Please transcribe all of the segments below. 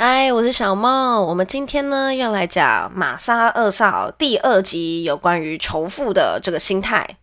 嗨，我是小梦。我们今天呢要来讲玛莎二少第二集，有关于仇富的这个心态。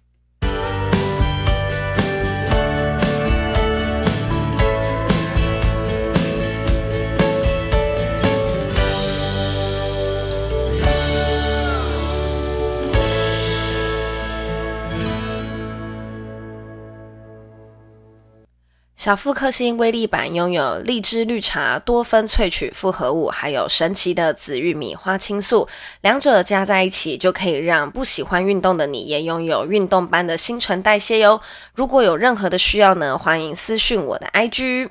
小富克星威力版拥有荔枝绿茶多酚萃取复合物，还有神奇的紫玉米花青素，两者加在一起就可以让不喜欢运动的你也拥有运动般的新陈代谢哟。如果有任何的需要呢，欢迎私讯我的 IG。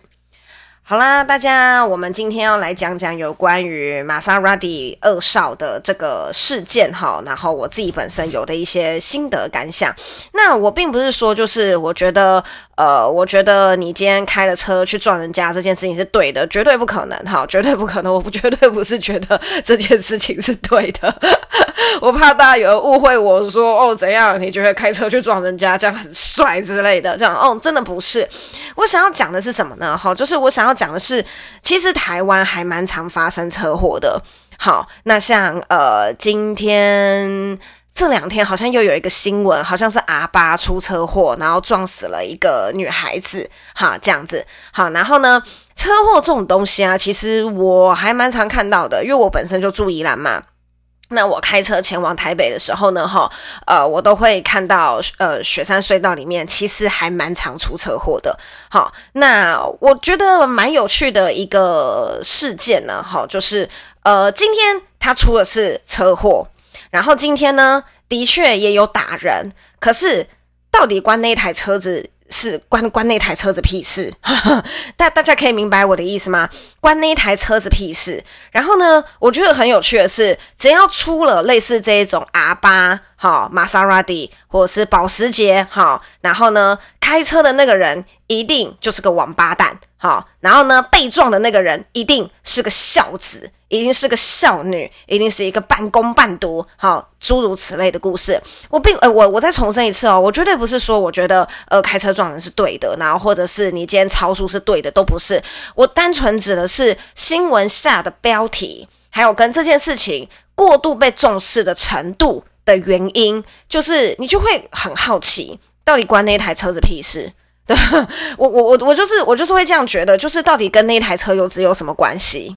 好啦，大家，我们今天要来讲讲有关于玛莎拉蒂二少的这个事件哈，然后我自己本身有的一些心得感想。那我并不是说，就是我觉得，呃，我觉得你今天开了车去撞人家这件事情是对的，绝对不可能哈，绝对不可能，我绝对不是觉得这件事情是对的。我怕大家有人误会我说哦怎样？你觉得开车去撞人家这样很帅之类的？这样哦，真的不是。我想要讲的是什么呢？哈，就是我想要讲的是，其实台湾还蛮常发生车祸的。好，那像呃，今天这两天好像又有一个新闻，好像是阿巴出车祸，然后撞死了一个女孩子。哈，这样子。好，然后呢，车祸这种东西啊，其实我还蛮常看到的，因为我本身就住宜兰嘛。那我开车前往台北的时候呢，哈，呃，我都会看到，呃，雪山隧道里面其实还蛮常出车祸的，好，那我觉得蛮有趣的一个事件呢，哈，就是，呃，今天他出的是车祸，然后今天呢，的确也有打人，可是到底关那台车子？是关关那台车子屁事，大大家可以明白我的意思吗？关那台车子屁事。然后呢，我觉得很有趣的是，只要出了类似这一种 R8 哈玛莎拉蒂或者是保时捷哈，然后呢，开车的那个人一定就是个王八蛋好，然后呢，被撞的那个人一定是个孝子。一定是个孝女，一定是一个半工半读，好，诸如此类的故事。我并呃，我我再重申一次哦，我绝对不是说我觉得呃开车撞人是对的，然后或者是你今天超速是对的，都不是。我单纯指的是新闻下的标题，还有跟这件事情过度被重视的程度的原因，就是你就会很好奇，到底关那台车子屁事？对，我我我我就是我就是会这样觉得，就是到底跟那台车有只有什么关系？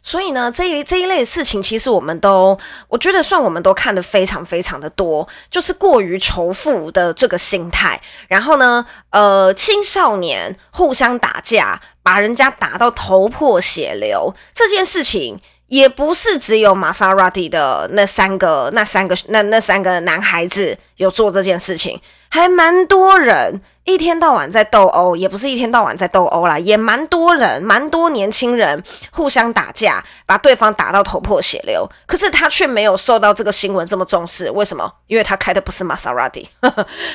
所以呢，这一这一类事情，其实我们都，我觉得算我们都看得非常非常的多，就是过于仇富的这个心态。然后呢，呃，青少年互相打架，把人家打到头破血流，这件事情也不是只有玛莎拉蒂的那三个、那三个、那那三个男孩子有做这件事情，还蛮多人。一天到晚在斗殴，也不是一天到晚在斗殴啦，也蛮多人，蛮多年轻人互相打架，把对方打到头破血流。可是他却没有受到这个新闻这么重视，为什么？因为他开的不是玛莎拉蒂，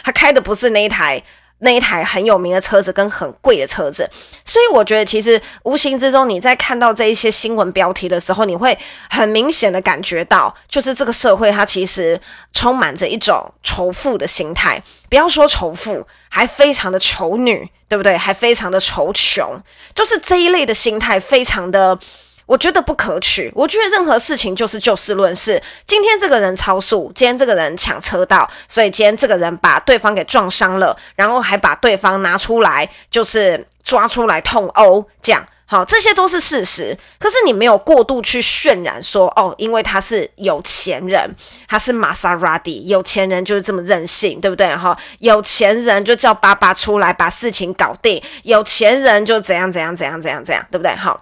他开的不是那一台。那一台很有名的车子跟很贵的车子，所以我觉得其实无形之中你在看到这一些新闻标题的时候，你会很明显的感觉到，就是这个社会它其实充满着一种仇富的心态。不要说仇富，还非常的仇女，对不对？还非常的仇穷，就是这一类的心态非常的。我觉得不可取。我觉得任何事情就是就事论事。今天这个人超速，今天这个人抢车道，所以今天这个人把对方给撞伤了，然后还把对方拿出来，就是抓出来痛殴，这样好，这些都是事实。可是你没有过度去渲染说，哦，因为他是有钱人，他是玛莎拉蒂，有钱人就是这么任性，对不对？哈，有钱人就叫爸爸出来把事情搞定，有钱人就怎样怎样怎样怎样怎样，对不对？好。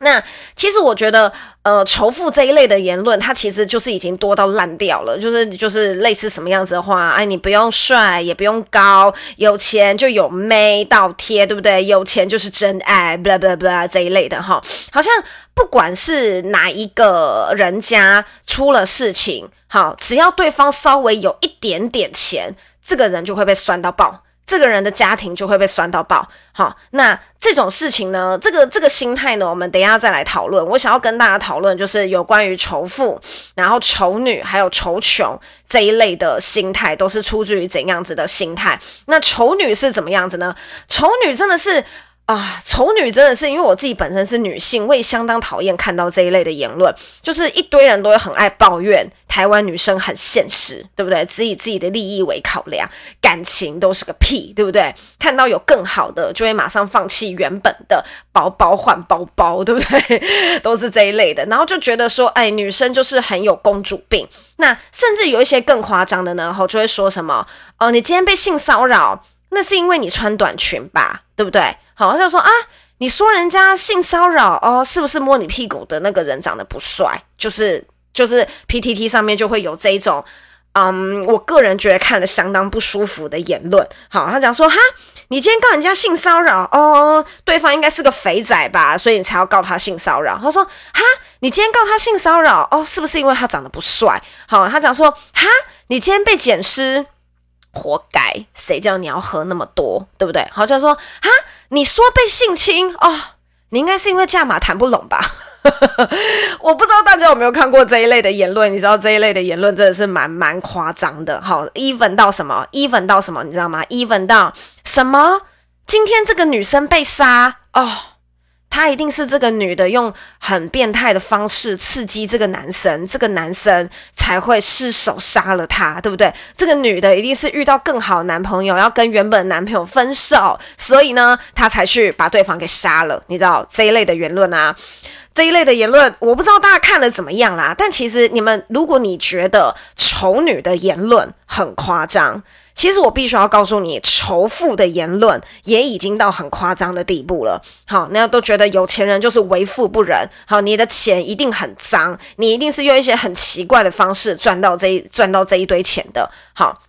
那其实我觉得，呃，仇富这一类的言论，它其实就是已经多到烂掉了。就是就是类似什么样子的话，哎，你不用帅，也不用高，有钱就有妹倒贴，对不对？有钱就是真爱，blah blah blah 这一类的哈。好像不管是哪一个人家出了事情，好，只要对方稍微有一点点钱，这个人就会被酸到爆。这个人的家庭就会被酸到爆，好，那这种事情呢，这个这个心态呢，我们等一下再来讨论。我想要跟大家讨论，就是有关于仇富，然后仇女，还有仇穷这一类的心态，都是出自于怎样子的心态？那仇女是怎么样子呢？仇女真的是，啊，丑女真的是因为我自己本身是女性，我也相当讨厌看到这一类的言论，就是一堆人都会很爱抱怨台湾女生很现实，对不对？只以自己的利益为考量，感情都是个屁，对不对？看到有更好的，就会马上放弃原本的包包换包包，对不对？都是这一类的，然后就觉得说，哎，女生就是很有公主病。那甚至有一些更夸张的呢，后就会说什么，哦，你今天被性骚扰，那是因为你穿短裙吧，对不对？好，他就说啊，你说人家性骚扰哦，是不是摸你屁股的那个人长得不帅？就是就是 PTT 上面就会有这一种，嗯，我个人觉得看了相当不舒服的言论。好，他讲说哈，你今天告人家性骚扰哦，对方应该是个肥仔吧，所以你才要告他性骚扰。他说哈，你今天告他性骚扰哦，是不是因为他长得不帅？好，他讲说哈，你今天被捡尸。活该！谁叫你要喝那么多，对不对？好，就说啊，你说被性侵哦，你应该是因为价码谈不拢吧？我不知道大家有没有看过这一类的言论？你知道这一类的言论真的是蛮蛮夸张的。好，even 到什么？even 到什么？你知道吗？even 到什么？今天这个女生被杀哦。他一定是这个女的用很变态的方式刺激这个男生，这个男生才会失手杀了她，对不对？这个女的一定是遇到更好男朋友，要跟原本男朋友分手，所以呢，她才去把对方给杀了。你知道这一类的言论啊，这一类的言论，我不知道大家看了怎么样啦。但其实你们，如果你觉得丑女的言论很夸张。其实我必须要告诉你，仇富的言论也已经到很夸张的地步了。好，那都觉得有钱人就是为富不仁。好，你的钱一定很脏，你一定是用一些很奇怪的方式赚到这一赚到这一堆钱的。好。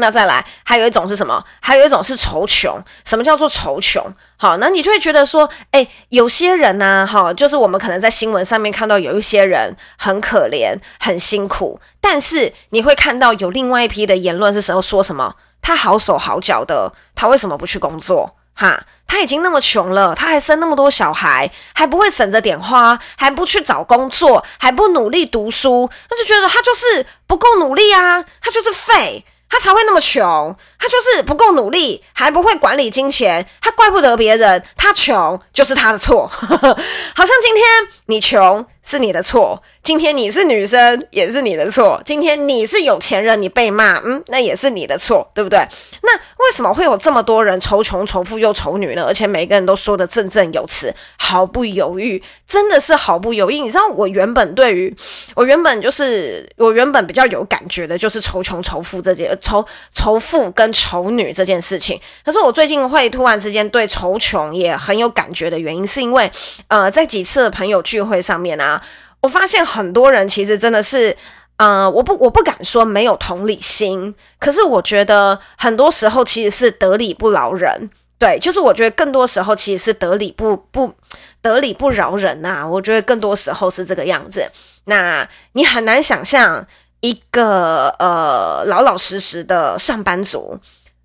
那再来，还有一种是什么？还有一种是愁穷。什么叫做愁穷？好，那你就会觉得说，哎，有些人呢，哈，就是我们可能在新闻上面看到有一些人很可怜、很辛苦，但是你会看到有另外一批的言论是时候说什么？他好手好脚的，他为什么不去工作？哈，他已经那么穷了，他还生那么多小孩，还不会省着点花，还不去找工作，还不努力读书，那就觉得他就是不够努力啊，他就是废。他才会那么穷，他就是不够努力，还不会管理金钱，他怪不得别人，他穷就是他的错，好像今天你穷。是你的错，今天你是女生也是你的错，今天你是有钱人你被骂，嗯，那也是你的错，对不对？那为什么会有这么多人仇穷、仇富又仇女呢？而且每个人都说的振振有词，毫不犹豫，真的是毫不犹豫。你知道我原本对于我原本就是我原本比较有感觉的就是仇穷、仇富这件仇仇富跟仇女这件事情。可是我最近会突然之间对仇穷也很有感觉的原因，是因为呃，在几次的朋友聚会上面啊。我发现很多人其实真的是，呃，我不我不敢说没有同理心，可是我觉得很多时候其实是得理不饶人，对，就是我觉得更多时候其实是得理不不得理不饶人呐、啊，我觉得更多时候是这个样子。那你很难想象一个呃老老实实的上班族，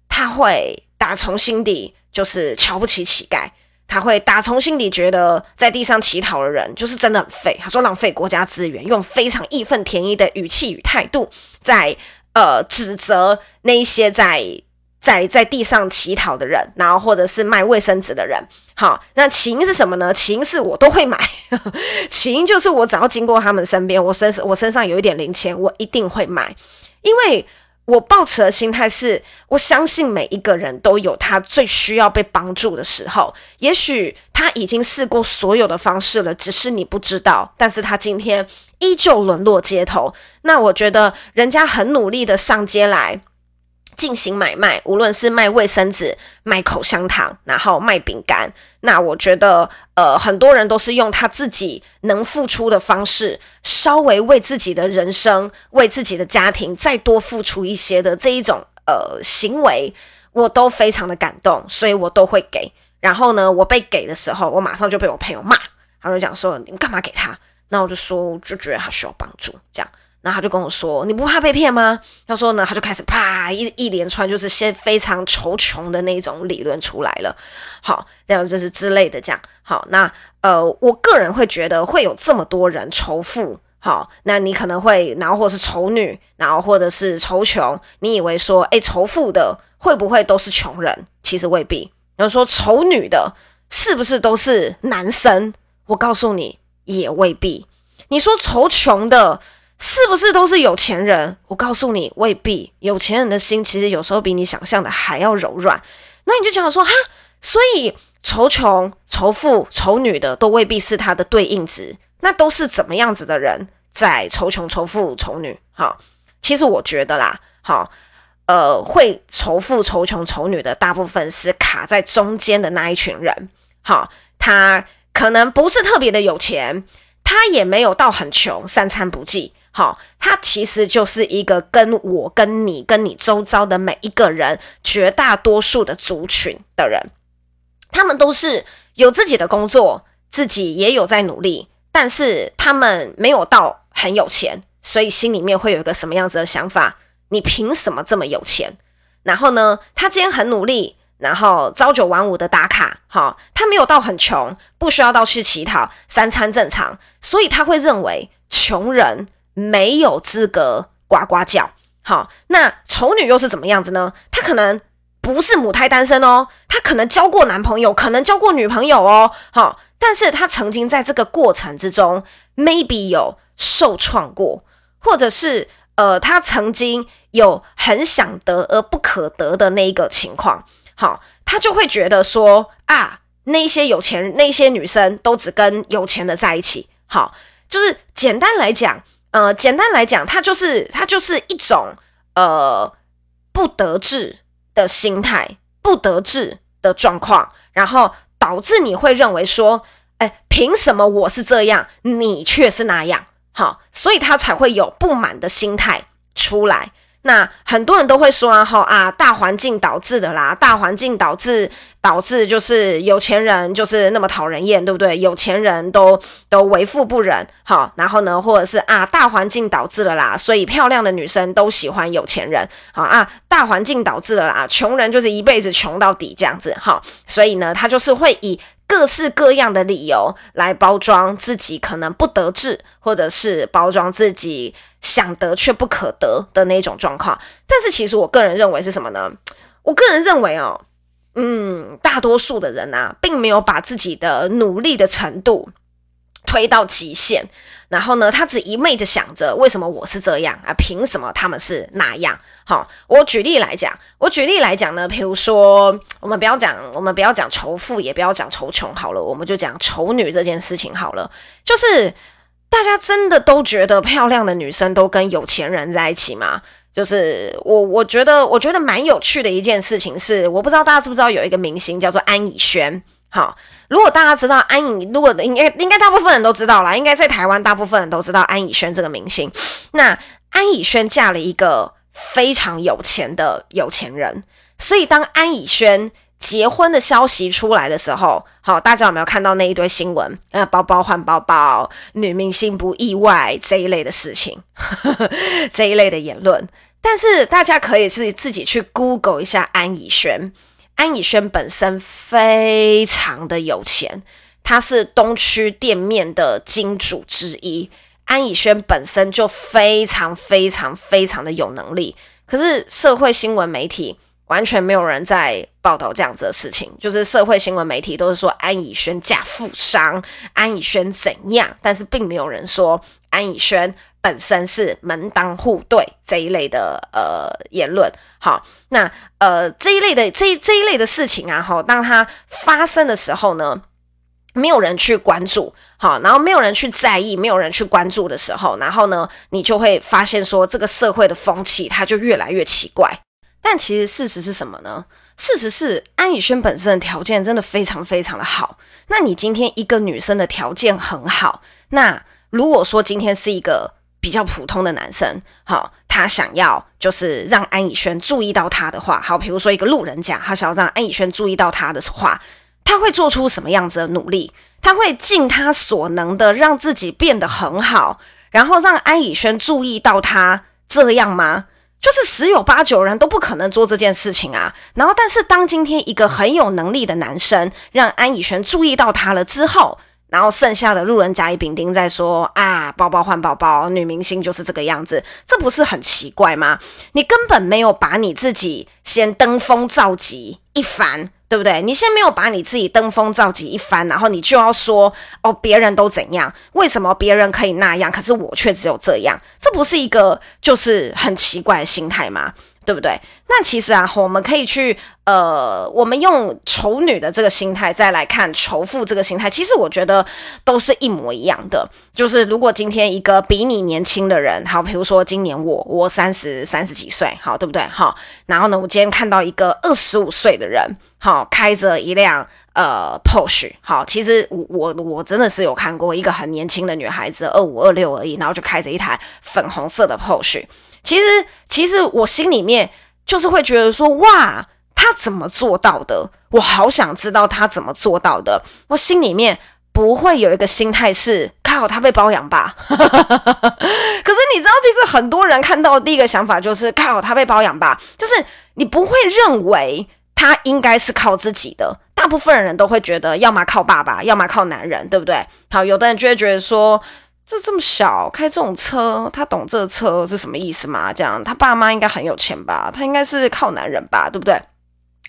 他会打从心底就是瞧不起乞丐。他会打从心底觉得在地上乞讨的人就是真的很废。他说浪费国家资源，用非常义愤填膺的语气与态度在呃指责那一些在在在地上乞讨的人，然后或者是卖卫生纸的人。好，那起因是什么呢？起因是我都会买，起因就是我只要经过他们身边，我身我身上有一点零钱，我一定会买，因为。我抱持的心态是，我相信每一个人都有他最需要被帮助的时候。也许他已经试过所有的方式了，只是你不知道。但是他今天依旧沦落街头。那我觉得人家很努力的上街来。进行买卖，无论是卖卫生纸、卖口香糖，然后卖饼干，那我觉得，呃，很多人都是用他自己能付出的方式，稍微为自己的人生、为自己的家庭再多付出一些的这一种呃行为，我都非常的感动，所以我都会给。然后呢，我被给的时候，我马上就被我朋友骂，他就讲说：“你干嘛给他？”那我就说：“就觉得他需要帮助。”这样。然后他就跟我说：“你不怕被骗吗？”他说呢，他就开始啪一一连串就是些非常仇穷的那种理论出来了。好，这样就是之类的这样。好，那呃，我个人会觉得会有这么多人仇富。好，那你可能会，然后或者是仇女，然后或者是仇穷。你以为说，诶，仇富的会不会都是穷人？其实未必。然后说仇女的，是不是都是男生？我告诉你，也未必。你说仇穷的，是不是都是有钱人？我告诉你，未必。有钱人的心其实有时候比你想象的还要柔软。那你就讲说哈，所以仇穷、仇富、仇女的都未必是他的对应值。那都是怎么样子的人在仇穷、仇富、仇女？哈，其实我觉得啦，好，呃，会仇富、仇穷、仇女的大部分是卡在中间的那一群人。好，他可能不是特别的有钱，他也没有到很穷，三餐不继。好，他其实就是一个跟我、跟你、跟你周遭的每一个人，绝大多数的族群的人，他们都是有自己的工作，自己也有在努力。但是他们没有到很有钱，所以心里面会有一个什么样子的想法？你凭什么这么有钱？然后呢，他今天很努力，然后朝九晚五的打卡，哈，他没有到很穷，不需要到去乞讨，三餐正常，所以他会认为穷人没有资格呱呱叫。好，那丑女又是怎么样子呢？她可能不是母胎单身哦，她可能交过男朋友，可能交过女朋友哦，好。但是她曾经在这个过程之中，maybe 有受创过，或者是呃，她曾经有很想得而不可得的那一个情况，好，她就会觉得说啊，那些有钱那些女生都只跟有钱的在一起，好，就是简单来讲，呃，简单来讲，它就是它就是一种呃不得志的心态，不得志的状况，然后。导致你会认为说，哎，凭什么我是这样，你却是那样？好，所以他才会有不满的心态出来。那很多人都会说啊，哈啊，大环境导致的啦，大环境导致导致就是有钱人就是那么讨人厌，对不对？有钱人都都为富不仁，好，然后呢，或者是啊，大环境导致了啦，所以漂亮的女生都喜欢有钱人，好啊，大环境导致了啦，穷人就是一辈子穷到底这样子，哈，所以呢，他就是会以。各式各样的理由来包装自己可能不得志，或者是包装自己想得却不可得的那种状况。但是，其实我个人认为是什么呢？我个人认为哦，嗯，大多数的人啊，并没有把自己的努力的程度推到极限。然后呢，他只一昧的想着为什么我是这样啊？凭什么他们是那样？好，我举例来讲，我举例来讲呢，比如说，我们不要讲，我们不要讲仇富，也不要讲仇穷，好了，我们就讲仇女这件事情好了。就是大家真的都觉得漂亮的女生都跟有钱人在一起吗？就是我，我觉得，我觉得蛮有趣的一件事情是，我不知道大家知不知道有一个明星叫做安以轩。好，如果大家知道安以，如果应该应该大部分人都知道啦，应该在台湾大部分人都知道安以轩这个明星。那安以轩嫁了一个非常有钱的有钱人，所以当安以轩结婚的消息出来的时候，好，大家有没有看到那一堆新闻？呃，包包换包包，女明星不意外这一类的事情，这一类的言论。但是大家可以自己自己去 Google 一下安以轩。安以轩本身非常的有钱，他是东区店面的金主之一。安以轩本身就非常非常非常的有能力，可是社会新闻媒体完全没有人在报道这样子的事情，就是社会新闻媒体都是说安以轩嫁富商，安以轩怎样，但是并没有人说安以轩。本身是门当户对这一类的呃言论，好，那呃这一类的这这一类的事情啊，哈，当它发生的时候呢，没有人去关注，好，然后没有人去在意，没有人去关注的时候，然后呢，你就会发现说这个社会的风气它就越来越奇怪。但其实事实是什么呢？事实是安以轩本身的条件真的非常非常的好。那你今天一个女生的条件很好，那如果说今天是一个比较普通的男生，好，他想要就是让安以轩注意到他的话，好，比如说一个路人甲，他想要让安以轩注意到他的话，他会做出什么样子的努力？他会尽他所能的让自己变得很好，然后让安以轩注意到他，这样吗？就是十有八九人都不可能做这件事情啊。然后，但是当今天一个很有能力的男生让安以轩注意到他了之后，然后剩下的路人甲乙丙丁在说啊，包包换包包，女明星就是这个样子，这不是很奇怪吗？你根本没有把你自己先登峰造极一番，对不对？你先没有把你自己登峰造极一番，然后你就要说哦，别人都怎样？为什么别人可以那样，可是我却只有这样？这不是一个就是很奇怪的心态吗？对不对？那其实啊，我们可以去呃，我们用仇女的这个心态再来看仇富这个心态，其实我觉得都是一模一样的。就是如果今天一个比你年轻的人，好，比如说今年我我三十三十几岁，好，对不对？好，然后呢，我今天看到一个二十五岁的人，好，开着一辆呃 Porsche，好，其实我我我真的是有看过一个很年轻的女孩子，二五二六而已，然后就开着一台粉红色的 Porsche。其实，其实我心里面就是会觉得说，哇，他怎么做到的？我好想知道他怎么做到的。我心里面不会有一个心态是，靠，他被包养吧？可是你知道，其实很多人看到的第一个想法就是，靠，他被包养吧？就是你不会认为他应该是靠自己的。大部分人都会觉得，要么靠爸爸，要么靠男人，对不对？好，有的人就会觉得说。就这么小，开这种车，他懂这车是什么意思吗？这样，他爸妈应该很有钱吧？他应该是靠男人吧？对不对？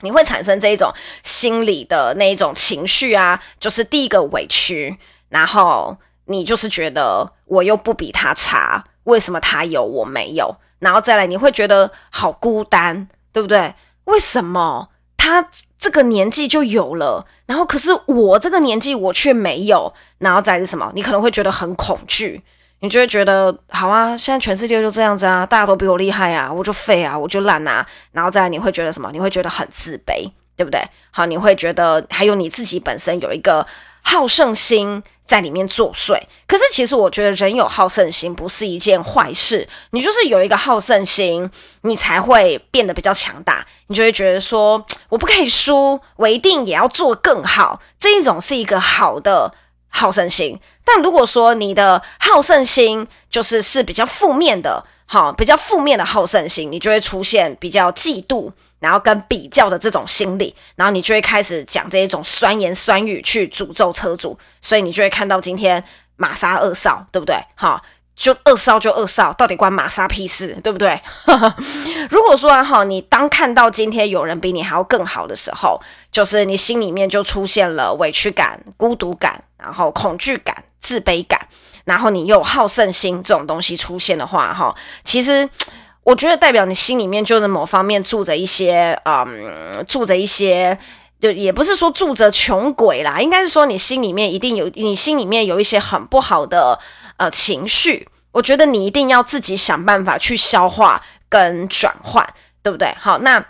你会产生这一种心理的那一种情绪啊，就是第一个委屈，然后你就是觉得我又不比他差，为什么他有我没有？然后再来，你会觉得好孤单，对不对？为什么他？这个年纪就有了，然后可是我这个年纪我却没有，然后再是什么？你可能会觉得很恐惧，你就会觉得好啊，现在全世界就这样子啊，大家都比我厉害啊，我就废啊，我就烂啊，然后再来你会觉得什么？你会觉得很自卑，对不对？好，你会觉得还有你自己本身有一个好胜心。在里面作祟，可是其实我觉得人有好胜心不是一件坏事。你就是有一个好胜心，你才会变得比较强大。你就会觉得说，我不可以输，我一定也要做更好。这一种是一个好的好胜心。但如果说你的好胜心就是是比较负面的，好，比较负面的好胜心，你就会出现比较嫉妒。然后跟比较的这种心理，然后你就会开始讲这一种酸言酸语去诅咒车主，所以你就会看到今天玛莎二少，对不对？哈，就二少就二少，到底关玛莎屁事，对不对？如果说哈，你当看到今天有人比你还要更好的时候，就是你心里面就出现了委屈感、孤独感，然后恐惧感、自卑感，然后你又好胜心这种东西出现的话，哈，其实。我觉得代表你心里面就是某方面住着一些，嗯，住着一些，就也不是说住着穷鬼啦，应该是说你心里面一定有，你心里面有一些很不好的呃情绪。我觉得你一定要自己想办法去消化跟转换，对不对？好，那。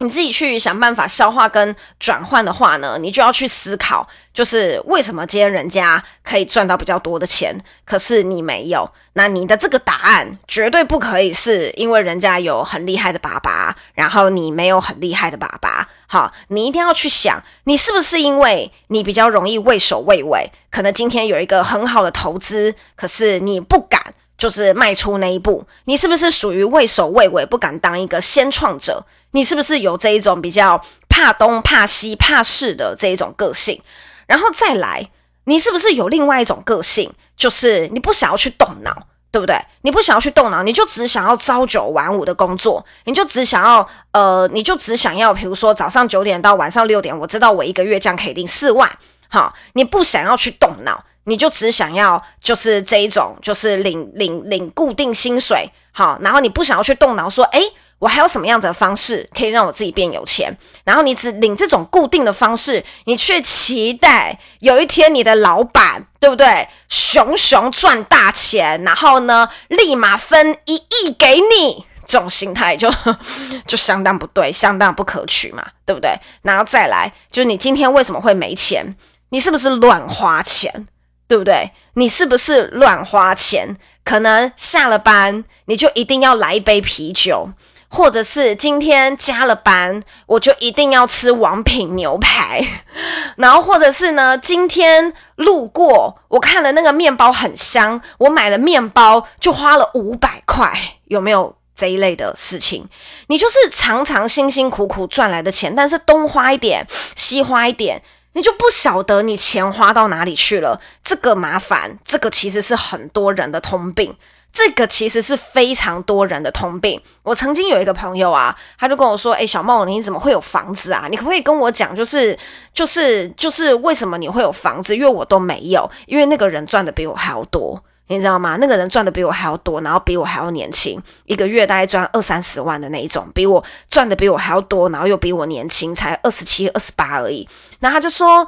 你自己去想办法消化跟转换的话呢，你就要去思考，就是为什么今天人家可以赚到比较多的钱，可是你没有？那你的这个答案绝对不可以是因为人家有很厉害的爸爸，然后你没有很厉害的爸爸。好，你一定要去想，你是不是因为你比较容易畏首畏尾，可能今天有一个很好的投资，可是你不敢就是迈出那一步，你是不是属于畏首畏尾，不敢当一个先创者？你是不是有这一种比较怕东怕西怕事的这一种个性？然后再来，你是不是有另外一种个性，就是你不想要去动脑，对不对？你不想要去动脑，你就只想要朝九晚五的工作，你就只想要呃，你就只想要，比如说早上九点到晚上六点，我知道我一个月这样可以领四万，好，你不想要去动脑，你就只想要就是这一种，就是领领领固定薪水，好，然后你不想要去动脑，说，诶。我还有什么样子的方式可以让我自己变有钱？然后你只领这种固定的方式，你却期待有一天你的老板，对不对？熊熊赚大钱，然后呢，立马分一亿给你，这种心态就 就相当不对，相当不可取嘛，对不对？然后再来，就是你今天为什么会没钱？你是不是乱花钱？对不对？你是不是乱花钱？可能下了班你就一定要来一杯啤酒。或者是今天加了班，我就一定要吃王品牛排，然后或者是呢，今天路过，我看了那个面包很香，我买了面包就花了五百块，有没有这一类的事情？你就是常常辛辛苦苦赚来的钱，但是东花一点，西花一点，你就不晓得你钱花到哪里去了。这个麻烦，这个其实是很多人的通病。这个其实是非常多人的通病。我曾经有一个朋友啊，他就跟我说：“诶，小梦，你怎么会有房子啊？你可不可以跟我讲，就是就是就是为什么你会有房子？因为我都没有。因为那个人赚的比我还要多，你知道吗？那个人赚的比我还要多，然后比我还要年轻，一个月大概赚二三十万的那一种，比我赚的比我还要多，然后又比我年轻，才二十七、二十八而已。然后他就说。”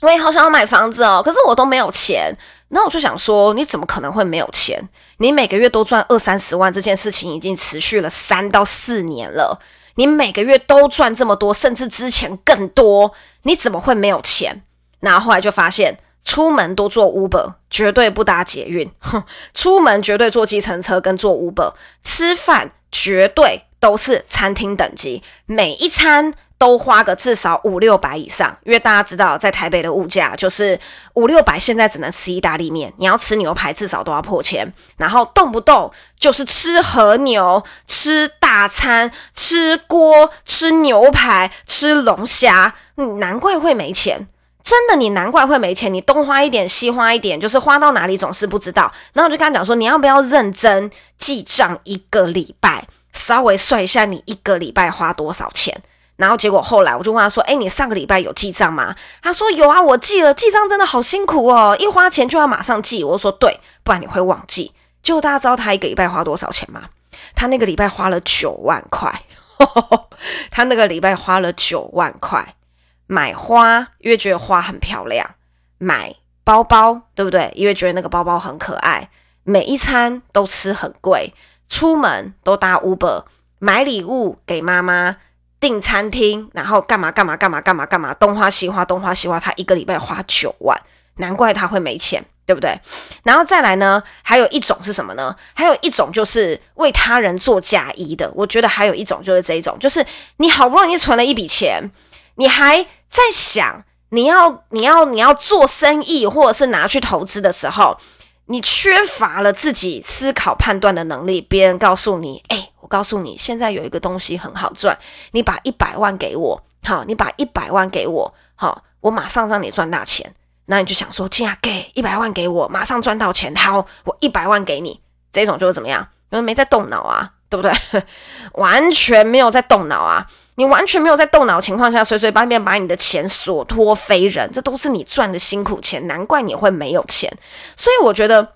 我也好想要买房子哦，可是我都没有钱。那我就想说，你怎么可能会没有钱？你每个月都赚二三十万，这件事情已经持续了三到四年了。你每个月都赚这么多，甚至之前更多，你怎么会没有钱？然后后来就发现，出门都坐 Uber，绝对不搭捷运。哼，出门绝对坐计程车跟坐 Uber，吃饭绝对都是餐厅等级，每一餐。都花个至少五六百以上，因为大家知道，在台北的物价就是五六百，现在只能吃意大利面，你要吃牛排至少都要破千，然后动不动就是吃和牛、吃大餐、吃锅、吃牛排、吃龙虾，你难怪会没钱，真的，你难怪会没钱，你东花一点西花一点，就是花到哪里总是不知道。然后我就跟他讲说，你要不要认真记账一个礼拜，稍微算一下你一个礼拜花多少钱。然后结果后来我就问他说：“哎，你上个礼拜有记账吗？”他说：“有啊，我记了。记账真的好辛苦哦，一花钱就要马上记。”我说：“对，不然你会忘记。”结果大家知道他一个礼拜花多少钱吗？他那个礼拜花了九万块。他那个礼拜花了九万块买花，因为觉得花很漂亮；买包包，对不对？因为觉得那个包包很可爱。每一餐都吃很贵，出门都搭 Uber，买礼物给妈妈。订餐厅，然后干嘛干嘛干嘛干嘛干嘛，东花西花，东花西花，他一个礼拜花九万，难怪他会没钱，对不对？然后再来呢，还有一种是什么呢？还有一种就是为他人做嫁衣的。我觉得还有一种就是这一种，就是你好不容易存了一笔钱，你还在想你要你要你要做生意或者是拿去投资的时候。你缺乏了自己思考判断的能力，别人告诉你，哎、我告诉你，现在有一个东西很好赚，你把一百万给我，好，你把一百万给我，好，我马上让你赚大钱。那你就想说，这样给一百万给我，马上赚到钱，好，我一百万给你，这种就是怎么样？因为没在动脑啊，对不对？完全没有在动脑啊。你完全没有在动脑情况下，随随便便把你的钱所托非人，这都是你赚的辛苦钱，难怪你会没有钱。所以我觉得，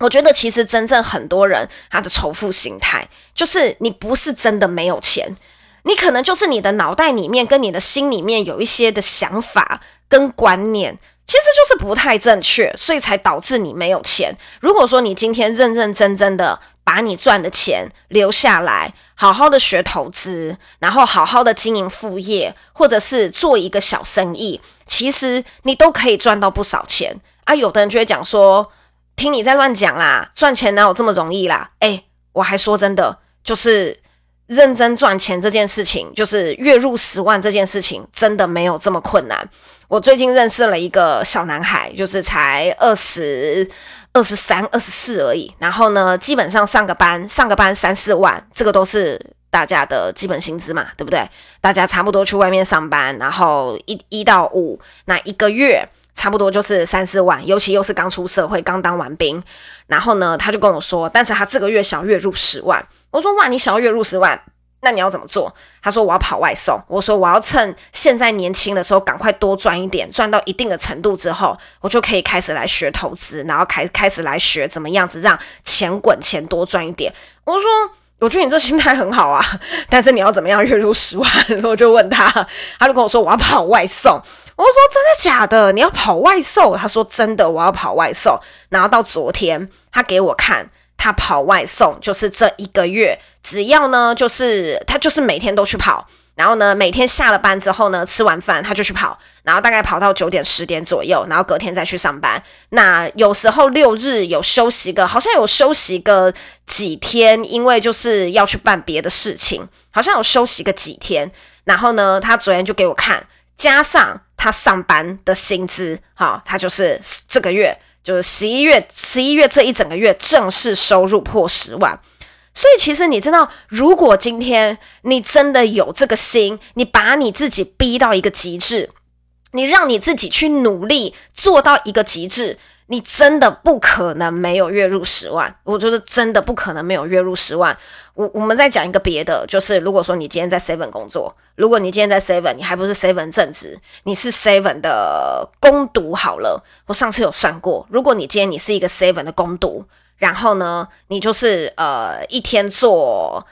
我觉得其实真正很多人他的仇富心态，就是你不是真的没有钱，你可能就是你的脑袋里面跟你的心里面有一些的想法跟观念，其实就是不太正确，所以才导致你没有钱。如果说你今天认认真真的，把你赚的钱留下来，好好的学投资，然后好好的经营副业，或者是做一个小生意，其实你都可以赚到不少钱啊！有的人就会讲说，听你在乱讲啦，赚钱哪有这么容易啦？诶，我还说真的，就是认真赚钱这件事情，就是月入十万这件事情，真的没有这么困难。我最近认识了一个小男孩，就是才二十。二十三、二十四而已，然后呢，基本上上个班，上个班三四万，这个都是大家的基本薪资嘛，对不对？大家差不多去外面上班，然后一一到五，那一个月差不多就是三四万，尤其又是刚出社会、刚当完兵，然后呢，他就跟我说，但是他这个月想月入十万，我说哇，你想要月入十万？那你要怎么做？他说我要跑外送。我说我要趁现在年轻的时候赶快多赚一点，赚到一定的程度之后，我就可以开始来学投资，然后开开始来学怎么样子让钱滚钱多赚一点。我说我觉得你这心态很好啊，但是你要怎么样月入十万？我就问他，他就跟我说我要跑外送。我说真的假的？你要跑外送？他说真的，我要跑外送。然后到昨天，他给我看。他跑外送，就是这一个月，只要呢，就是他就是每天都去跑，然后呢，每天下了班之后呢，吃完饭他就去跑，然后大概跑到九点十点左右，然后隔天再去上班。那有时候六日有休息个，好像有休息个几天，因为就是要去办别的事情，好像有休息个几天。然后呢，他昨天就给我看，加上他上班的薪资，好，他就是这个月。就是十一月，十一月这一整个月正式收入破十万，所以其实你知道，如果今天你真的有这个心，你把你自己逼到一个极致，你让你自己去努力做到一个极致。你真的不可能没有月入十万，我觉得真的不可能没有月入十万。我我们再讲一个别的，就是如果说你今天在 Seven 工作，如果你今天在 Seven，你还不是 Seven 正职，你是 Seven 的工读好了。我上次有算过，如果你今天你是一个 Seven 的工读，然后呢，你就是呃一天做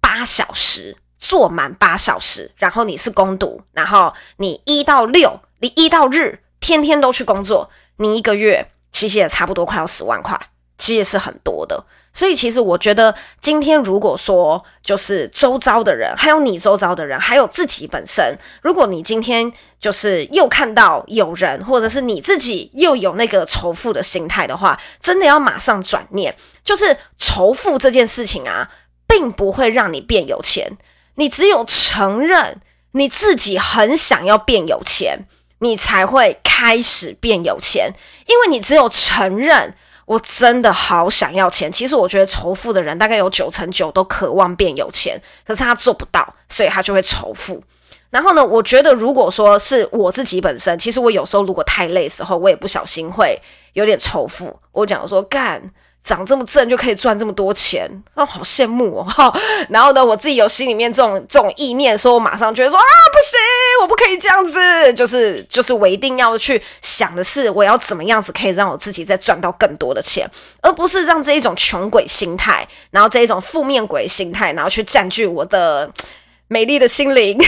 八小时，做满八小时，然后你是工读，然后你一到六，你一到日天天都去工作，你一个月。其实也差不多快要十万块，其实是很多的。所以其实我觉得，今天如果说就是周遭的人，还有你周遭的人，还有自己本身，如果你今天就是又看到有人，或者是你自己又有那个仇富的心态的话，真的要马上转念。就是仇富这件事情啊，并不会让你变有钱。你只有承认你自己很想要变有钱。你才会开始变有钱，因为你只有承认我真的好想要钱。其实我觉得仇富的人大概有九成九都渴望变有钱，可是他做不到，所以他就会仇富。然后呢，我觉得如果说是我自己本身，其实我有时候如果太累的时候，我也不小心会有点仇富。我讲说干。长这么正就可以赚这么多钱，啊，好羡慕哦！哈，然后呢，我自己有心里面这种这种意念，说我马上觉得说啊，不行，我不可以这样子，就是就是我一定要去想的是，我要怎么样子可以让我自己再赚到更多的钱，而不是让这一种穷鬼心态，然后这一种负面鬼心态，然后去占据我的 美丽的心灵。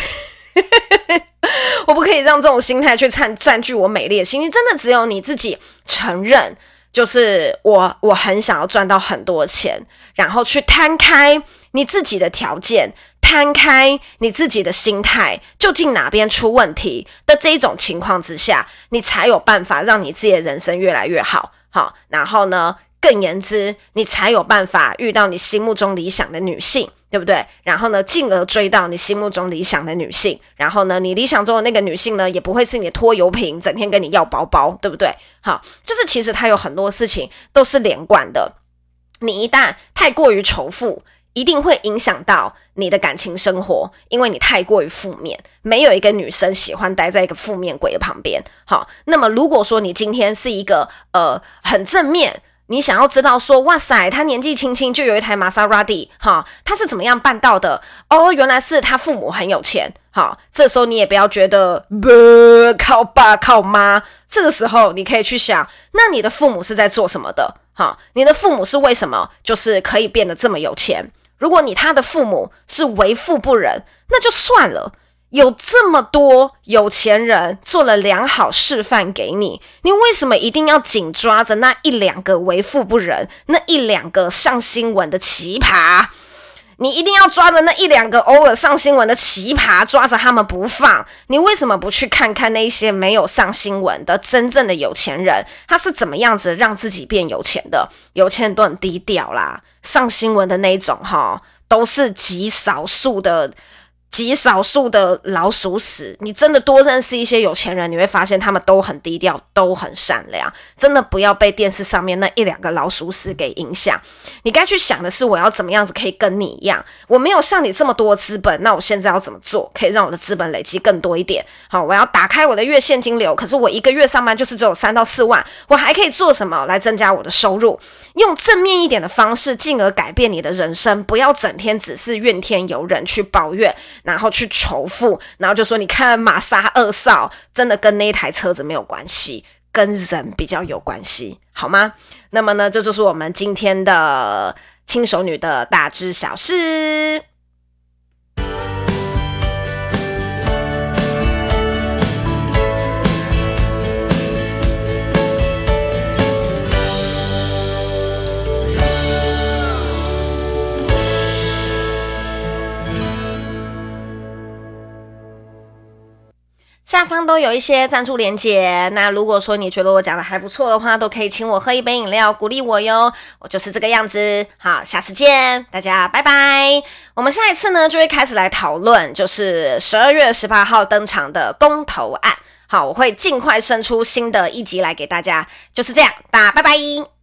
我不可以让这种心态去占占据我美丽的心灵，真的只有你自己承认。就是我，我很想要赚到很多钱，然后去摊开你自己的条件，摊开你自己的心态，究竟哪边出问题的这一种情况之下，你才有办法让你自己的人生越来越好。好，然后呢，更言之，你才有办法遇到你心目中理想的女性。对不对？然后呢，进而追到你心目中理想的女性。然后呢，你理想中的那个女性呢，也不会是你拖油瓶，整天跟你要包包，对不对？好，就是其实它有很多事情都是连贯的。你一旦太过于仇富，一定会影响到你的感情生活，因为你太过于负面。没有一个女生喜欢待在一个负面鬼的旁边。好，那么如果说你今天是一个呃很正面。你想要知道说，哇塞，他年纪轻轻就有一台玛莎拉蒂，哈，他是怎么样办到的？哦，原来是他父母很有钱，哈，这时候你也不要觉得不靠爸靠妈，这个时候你可以去想，那你的父母是在做什么的？哈，你的父母是为什么就是可以变得这么有钱？如果你他的父母是为富不仁，那就算了。有这么多有钱人做了良好示范给你，你为什么一定要紧抓着那一两个为富不仁、那一两个上新闻的奇葩？你一定要抓着那一两个偶尔上新闻的奇葩，抓着他们不放。你为什么不去看看那些没有上新闻的真正的有钱人，他是怎么样子让自己变有钱的？有钱人都很低调啦，上新闻的那种哈，都是极少数的。极少数的老鼠屎，你真的多认识一些有钱人，你会发现他们都很低调，都很善良。真的不要被电视上面那一两个老鼠屎给影响。你该去想的是，我要怎么样子可以跟你一样？我没有像你这么多资本，那我现在要怎么做，可以让我的资本累积更多一点？好，我要打开我的月现金流，可是我一个月上班就是只有三到四万，我还可以做什么来增加我的收入？用正面一点的方式，进而改变你的人生。不要整天只是怨天尤人，去抱怨。然后去仇富，然后就说：“你看玛莎二少，真的跟那一台车子没有关系，跟人比较有关系，好吗？”那么呢，这就是我们今天的轻熟女的大知小事。下方都有一些赞助连接，那如果说你觉得我讲的还不错的话，都可以请我喝一杯饮料鼓励我哟。我就是这个样子，好，下次见，大家拜拜。我们下一次呢就会开始来讨论，就是十二月十八号登场的公投案。好，我会尽快生出新的一集来给大家，就是这样，大家拜拜。